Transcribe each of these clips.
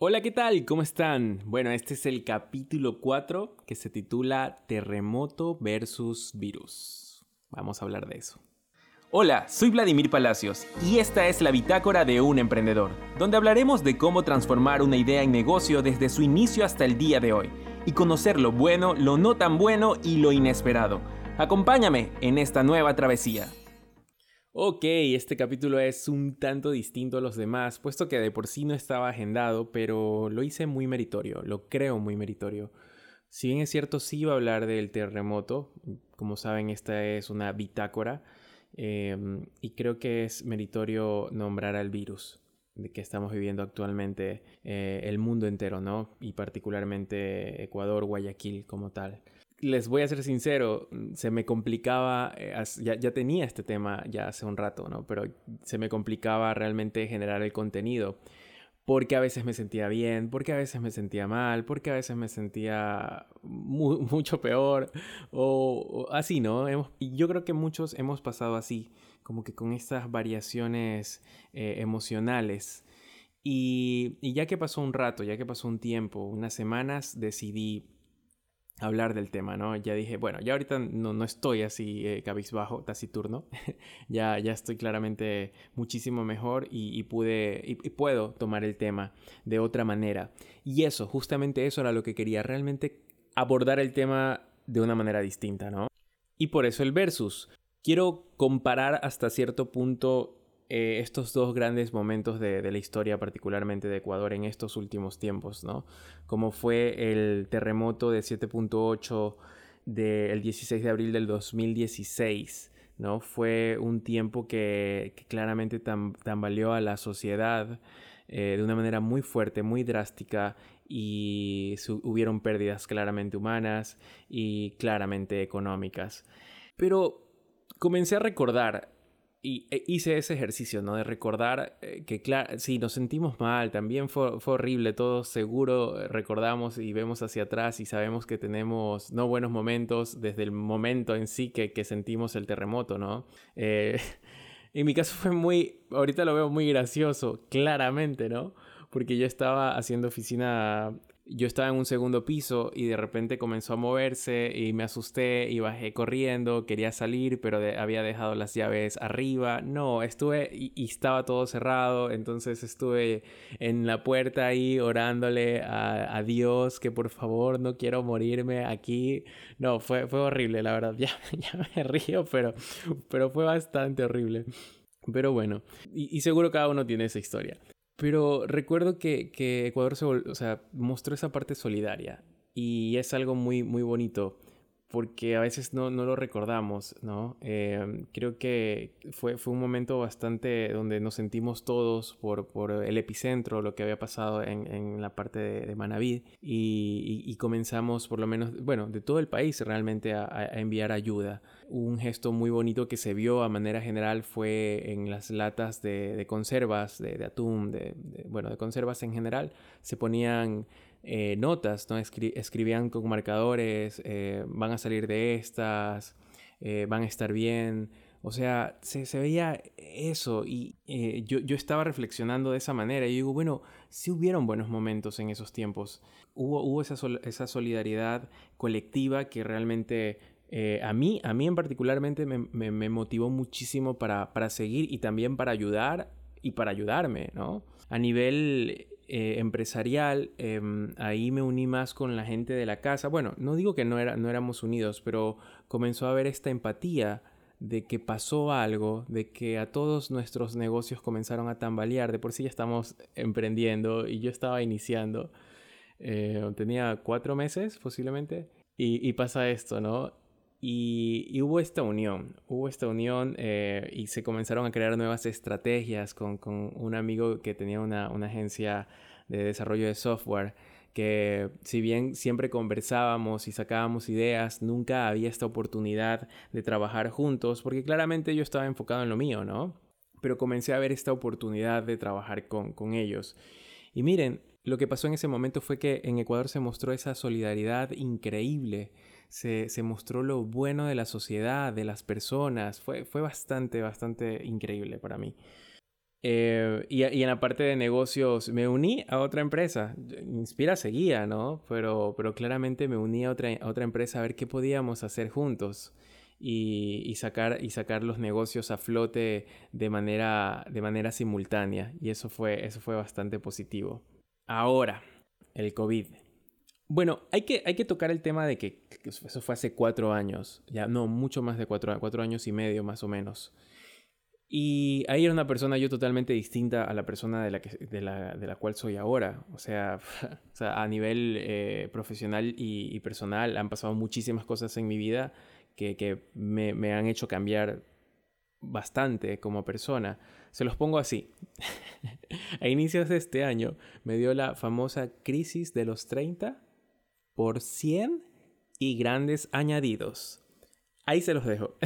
Hola, ¿qué tal? ¿Cómo están? Bueno, este es el capítulo 4 que se titula Terremoto versus Virus. Vamos a hablar de eso. Hola, soy Vladimir Palacios y esta es la bitácora de un emprendedor, donde hablaremos de cómo transformar una idea en negocio desde su inicio hasta el día de hoy y conocer lo bueno, lo no tan bueno y lo inesperado. Acompáñame en esta nueva travesía. Ok, este capítulo es un tanto distinto a los demás, puesto que de por sí no estaba agendado, pero lo hice muy meritorio, lo creo muy meritorio. Si bien es cierto, sí iba a hablar del terremoto, como saben, esta es una bitácora, em, y creo que es meritorio nombrar al virus de que estamos viviendo actualmente eh, el mundo entero, ¿no? Y particularmente Ecuador, Guayaquil como tal les voy a ser sincero, se me complicaba, eh, ya, tenía este tema ya hace un rato, ¿no? Pero se me complicaba realmente generar el contenido. Porque a veces me sentía bien, porque a veces me sentía mal, porque a veces me sentía mucho peor, o, así, ¿no? yo creo que muchos hemos pasado así, como que con estas variaciones eh, emocionales. Y ya que pasó un rato, ya que pasó un tiempo, unas semanas, decidí hablar del tema, ¿no? Ya dije, bueno, ya ahorita no, no estoy así eh, cabizbajo, taciturno, ya, ya estoy claramente muchísimo mejor y, pude, y, puedo tomar el tema de otra manera. Y eso, justamente eso era lo que quería, realmente abordar el tema de una manera distinta, ¿no? Y por eso el versus. Quiero comparar hasta cierto punto eh, estos dos grandes momentos de, la historia, particularmente de Ecuador en estos últimos tiempos, ¿no? Como fue el terremoto de 7.8 del 16 de abril del 2016, ¿no? Fue un tiempo que, claramente tambaleó a la sociedad eh, de una manera muy fuerte, muy drástica y hubieron pérdidas claramente humanas y claramente económicas. Pero comencé a recordar y e, hice ese ejercicio, ¿no? De recordar eh, que, claro, sí, nos sentimos mal, también fue, fue, horrible, todos seguro eh, recordamos y vemos hacia atrás y sabemos que tenemos no buenos momentos desde el momento en sí que, que sentimos el terremoto, ¿no? Eh, en mi caso fue muy, ahorita lo veo muy gracioso, claramente, ¿no? Porque yo estaba haciendo oficina yo estaba en un segundo piso y de repente comenzó a moverse y me asusté y bajé corriendo, quería salir, pero había dejado las llaves arriba. No, estuve y, estaba todo cerrado, entonces estuve en la puerta ahí orándole a, Dios que por favor no quiero morirme aquí. No, fue, fue horrible, la verdad. Ya, ya me río, pero, pero fue bastante horrible. Pero bueno, y, y, seguro cada uno tiene esa historia. Pero recuerdo que, que Ecuador se o sea, mostró esa parte solidaria y es algo muy, muy bonito porque a veces no, no lo recordamos, ¿no? Eh, creo que fue, fue un momento bastante donde nos sentimos todos por, por el epicentro, lo que había pasado en, en la parte de, de Manaví y, y, comenzamos por lo menos, bueno, de todo el país realmente a, a, enviar ayuda. Un gesto muy bonito que se vio a manera general fue en las latas de, conservas, de, atún, de, bueno, de conservas en general, se ponían eh, notas, ¿no? escribían con marcadores, eh, van a salir de estas, eh, van a estar bien. O sea, se, veía eso y yo, yo, estaba reflexionando de esa manera y digo, bueno, sí hubieron buenos momentos en esos tiempos. Hubo, hubo esa, esa solidaridad colectiva que realmente a mí, a mí en particularmente me, me, me motivó muchísimo para, para, seguir y también para ayudar y para ayudarme, ¿no? A nivel eh, empresarial, em, ahí me uní más con la gente de la casa. Bueno, no digo que no, era, no éramos unidos, pero comenzó a haber esta empatía de que pasó algo, de que a todos nuestros negocios comenzaron a tambalear. De por sí ya estamos emprendiendo y yo estaba iniciando. Eh, tenía cuatro meses posiblemente. Y, pasa esto, ¿no? Y, hubo esta unión, hubo esta unión eh, y se comenzaron a crear nuevas estrategias con, con un amigo que tenía una, una, agencia de desarrollo de software que si bien siempre conversábamos y sacábamos ideas, nunca había esta oportunidad de trabajar juntos porque claramente yo estaba enfocado en lo mío, ¿no? Pero comencé a ver esta oportunidad de trabajar con, con ellos. Y miren, lo que pasó en ese momento fue que en Ecuador se mostró esa solidaridad increíble se, se, mostró lo bueno de la sociedad, de las personas. Fue, fue bastante, bastante increíble para mí. Eh, y, y, en la parte de negocios me uní a otra empresa. Inspira seguía, ¿no? Pero, pero claramente me uní a otra, otra empresa a ver qué podíamos hacer juntos. Y, y, sacar, y sacar los negocios a flote de manera, de manera simultánea. Y eso fue, eso fue bastante positivo. Ahora, el COVID. Bueno, hay que, hay que tocar el tema de que, eso fue hace cuatro años, ya no, mucho más de cuatro, cuatro años y medio más o menos. Y ahí era una persona yo totalmente distinta a la persona de la, de la, de la cual soy ahora. O sea, o sea a nivel eh, profesional y, personal han pasado muchísimas cosas en mi vida que, que me, me, han hecho cambiar bastante como persona. Se los pongo así. a inicios de este año me dio la famosa crisis de los 30 por 100 y grandes añadidos. Ahí se los dejo.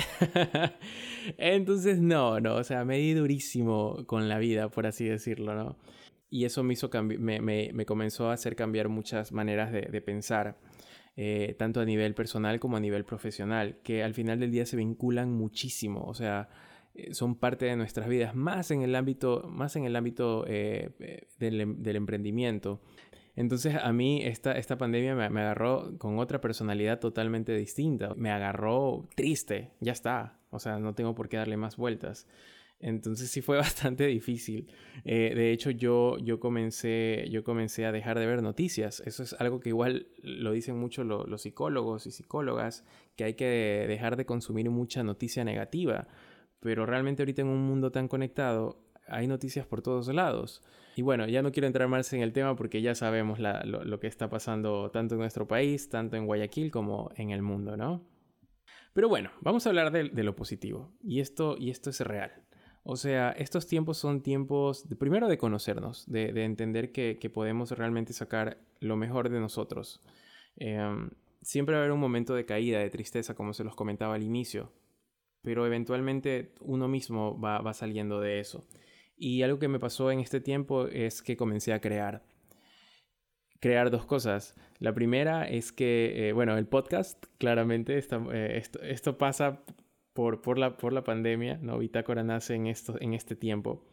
Entonces, no, no, o sea, me di durísimo con la vida, por así decirlo, ¿no? Y eso me hizo me, me, me, comenzó a hacer cambiar muchas maneras de, de pensar, eh, tanto a nivel personal como a nivel profesional, que al final del día se vinculan muchísimo, o sea, eh, son parte de nuestras vidas, más en el ámbito, más en el ámbito eh, eh del, del emprendimiento. Entonces a mí esta, esta pandemia me, me, agarró con otra personalidad totalmente distinta. Me agarró triste, ya está. O sea, no tengo por qué darle más vueltas. Entonces sí fue bastante difícil. Eh, de hecho, yo, yo, comencé, yo comencé a dejar de ver noticias. Eso es algo que igual lo dicen mucho lo, los psicólogos y psicólogas, que hay que dejar de consumir mucha noticia negativa. Pero realmente ahorita en un mundo tan conectado hay noticias por todos lados. Y bueno, ya no quiero entrar más en el tema porque ya sabemos lo, que está pasando tanto en nuestro país, tanto en Guayaquil como en el mundo, ¿no? Pero bueno, vamos a hablar de, lo positivo. Y esto, y esto es real. O sea, estos tiempos son tiempos, primero, de conocernos, de, de entender que, podemos realmente sacar lo mejor de nosotros. Eh, siempre va a haber un momento de caída, de tristeza, como se los comentaba al inicio. Pero eventualmente uno mismo va saliendo de eso. Y algo que me pasó en este tiempo es que comencé a crear. Crear dos cosas. La primera es que, eh, bueno, el podcast, claramente, está, eh, esto, esto, pasa por, por, la, por la pandemia, ¿no? Bitácora nace en, esto, en este tiempo.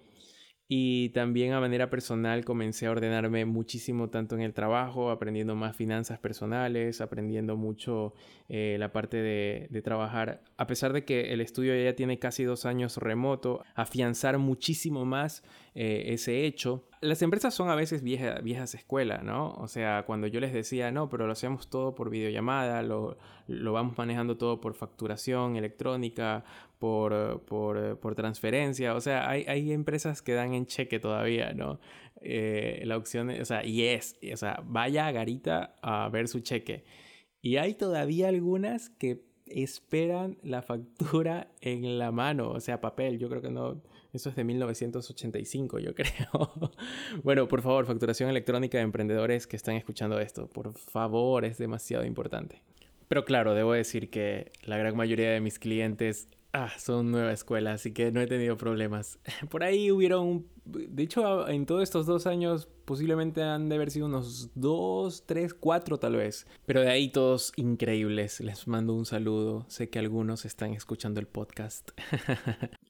Y también a manera personal comencé a ordenarme muchísimo tanto en el trabajo, aprendiendo más finanzas personales, aprendiendo mucho eh, la parte de, trabajar, a pesar de que el estudio ya tiene casi dos años remoto, afianzar muchísimo más eh, ese hecho. Las empresas son a veces vieja, viejas escuelas, ¿no? O sea, cuando yo les decía, no, pero lo hacemos todo por videollamada, lo, lo vamos manejando todo por facturación electrónica, por, por, por transferencia, o sea, hay, hay, empresas que dan en cheque todavía, ¿no? Eh, la opción, o sea, y es, o sea, vaya a Garita a ver su cheque. Y hay todavía algunas que esperan la factura en la mano, o sea, papel. Yo creo que no, eso es de 1985, yo creo. bueno, por favor, facturación electrónica de emprendedores que están escuchando esto, por favor, es demasiado importante. Pero claro, debo decir que la gran mayoría de mis clientes ah, son nueva escuela, así que no he tenido problemas. Por ahí hubieron, de hecho, en todos estos dos años posiblemente han de haber sido unos dos, tres, cuatro tal vez. Pero de ahí todos increíbles. Les mando un saludo. Sé que algunos están escuchando el podcast.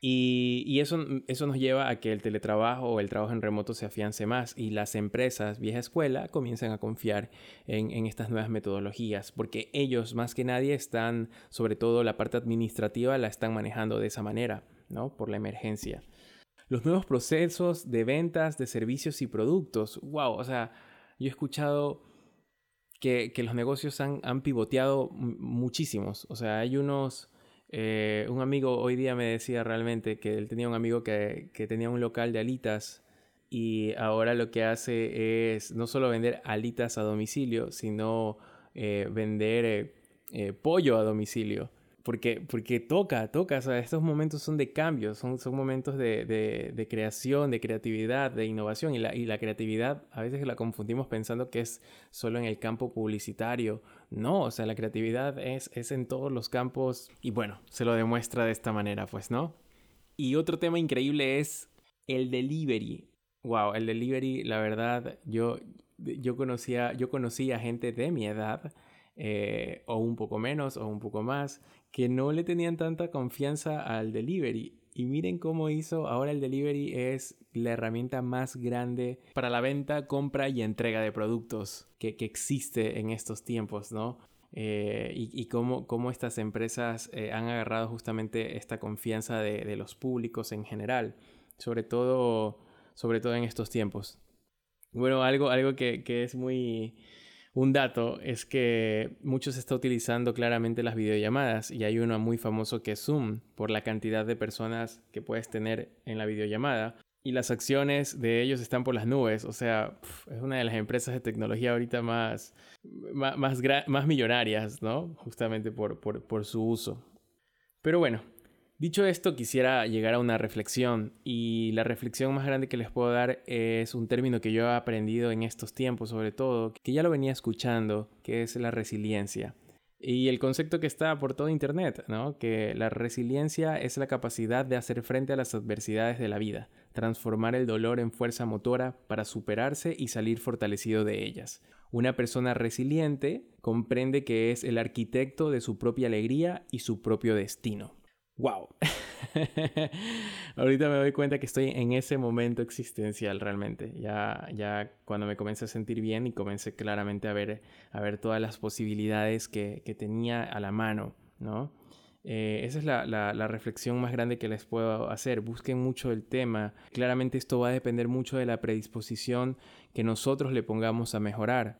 Y, y, eso, eso nos lleva a que el teletrabajo o el trabajo en remoto se afiance más y las empresas vieja escuela comienzan a confiar en, en, estas nuevas metodologías porque ellos más que nadie están, sobre todo la parte administrativa, la están manejando de esa manera, ¿no? Por la emergencia. Los nuevos procesos de ventas de servicios y productos, wow, o sea, yo he escuchado que, que los negocios han, han pivoteado muchísimos, o sea, hay unos eh, un amigo hoy día me decía realmente que él tenía un amigo que, que, tenía un local de alitas y ahora lo que hace es no solo vender alitas a domicilio, sino eh, vender eh, eh pollo a domicilio porque, porque toca, toca, o sea, estos momentos son de cambio, son, son momentos de, de, de, creación, de creatividad, de innovación, y la, y la creatividad a veces la confundimos pensando que es solo en el campo publicitario. No, o sea, la creatividad es, es en todos los campos, y bueno, se lo demuestra de esta manera, pues, ¿no? Y otro tema increíble es el delivery. Wow, el delivery, la verdad, yo, yo, conocía, yo conocía gente de mi edad, eh, o un poco menos, o un poco más, que no le tenían tanta confianza al delivery. Y miren cómo hizo, ahora el delivery es la herramienta más grande para la venta, compra y entrega de productos que, existe en estos tiempos, ¿no? Eh, y, cómo, cómo, estas empresas eh, han agarrado justamente esta confianza de, los públicos en general, sobre todo, sobre todo en estos tiempos. Bueno, algo, algo que, que es muy, un dato es que muchos está utilizando claramente las videollamadas y hay uno muy famoso que es Zoom por la cantidad de personas que puedes tener en la videollamada y las acciones de ellos están por las nubes. O sea, es una de las empresas de tecnología ahorita más, más, más, millonarias, ¿no? Justamente por, por su uso. Pero bueno, Dicho esto, quisiera llegar a una reflexión y la reflexión más grande que les puedo dar es un término que yo he aprendido en estos tiempos, sobre todo, que ya lo venía escuchando, que es la resiliencia. Y el concepto que está por todo Internet, ¿no? Que la resiliencia es la capacidad de hacer frente a las adversidades de la vida, transformar el dolor en fuerza motora para superarse y salir fortalecido de ellas. Una persona resiliente comprende que es el arquitecto de su propia alegría y su propio destino wow. Ahorita me doy cuenta que estoy en ese momento existencial realmente. Ya, ya cuando me comencé a sentir bien y comencé claramente a ver, a ver todas las posibilidades que, tenía a la mano, ¿no? Eh, esa es la, la, reflexión más grande que les puedo hacer. Busquen mucho el tema. Claramente esto va a depender mucho de la predisposición que nosotros le pongamos a mejorar.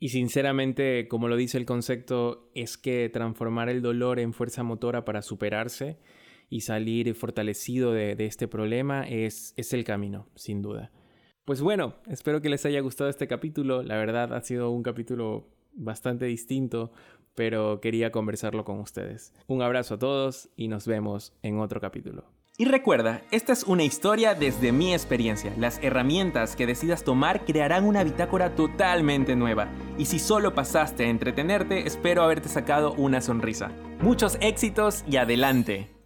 Y sinceramente, como lo dice el concepto, es que transformar el dolor en fuerza motora para superarse y salir fortalecido de, este problema es, el camino, sin duda. Pues bueno, espero que les haya gustado este capítulo. La verdad ha sido un capítulo bastante distinto, pero quería conversarlo con ustedes. Un abrazo a todos y nos vemos en otro capítulo. Y recuerda, esta es una historia desde mi experiencia. Las herramientas que decidas tomar crearán una bitácora totalmente nueva. Y si solo pasaste a entretenerte, espero haberte sacado una sonrisa. Muchos éxitos y adelante.